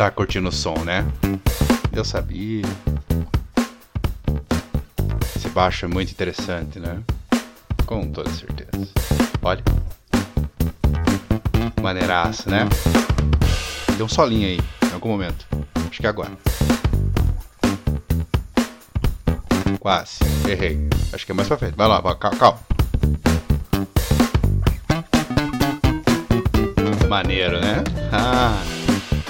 tá curtindo o som, né? Eu sabia. Esse baixo é muito interessante, né? Com toda certeza. Olha. Maneiraça, né? Tem um solinho aí, em algum momento. Acho que é agora. Quase. Errei. Acho que é mais pra frente. Vai lá, vai, calma. calma. Maneiro, né? Ah.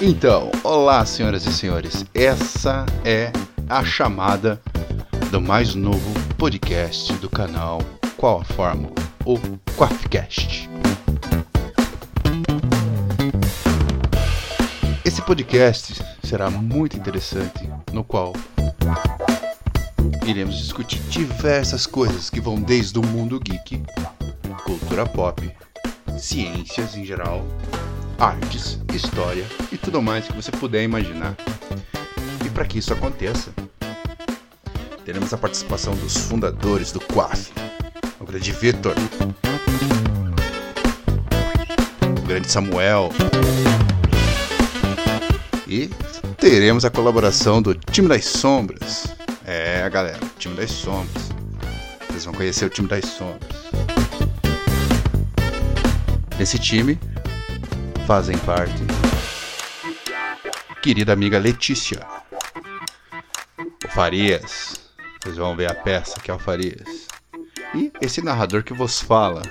Então, olá, senhoras e senhores. Essa é a chamada do mais novo podcast do canal Qual a Fórmula? O Quafcast. Esse podcast será muito interessante, no qual iremos discutir diversas coisas que vão desde o mundo geek, cultura pop, ciências em geral, artes, história e tudo mais que você puder imaginar. E para que isso aconteça, teremos a participação dos fundadores do Quaf, o grande Vitor, o grande Samuel, e teremos a colaboração do Time das Sombras. É, galera, Time das Sombras. Vocês vão conhecer o Time das Sombras. Nesse time fazem parte querida amiga Letícia, o Farias. Vocês vão ver a peça que é o Farias. E esse narrador que vos fala,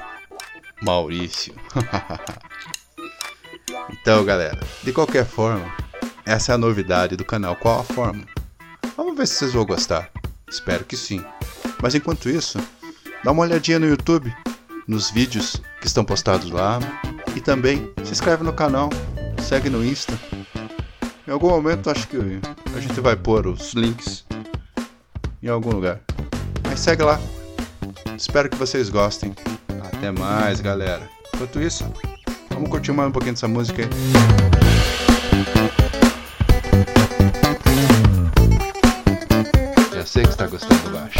Maurício. então, galera, de qualquer forma, essa é a novidade do canal. Qual a forma? Vamos ver se vocês vão gostar. Espero que sim. Mas enquanto isso, dá uma olhadinha no YouTube, nos vídeos que estão postados lá. Também se inscreve no canal, segue no Insta. Em algum momento acho que a gente vai pôr os links em algum lugar. Mas segue lá. Espero que vocês gostem. Até mais, galera. Enquanto isso, vamos curtir mais um pouquinho dessa música aí. Já sei que está gostando do baixo.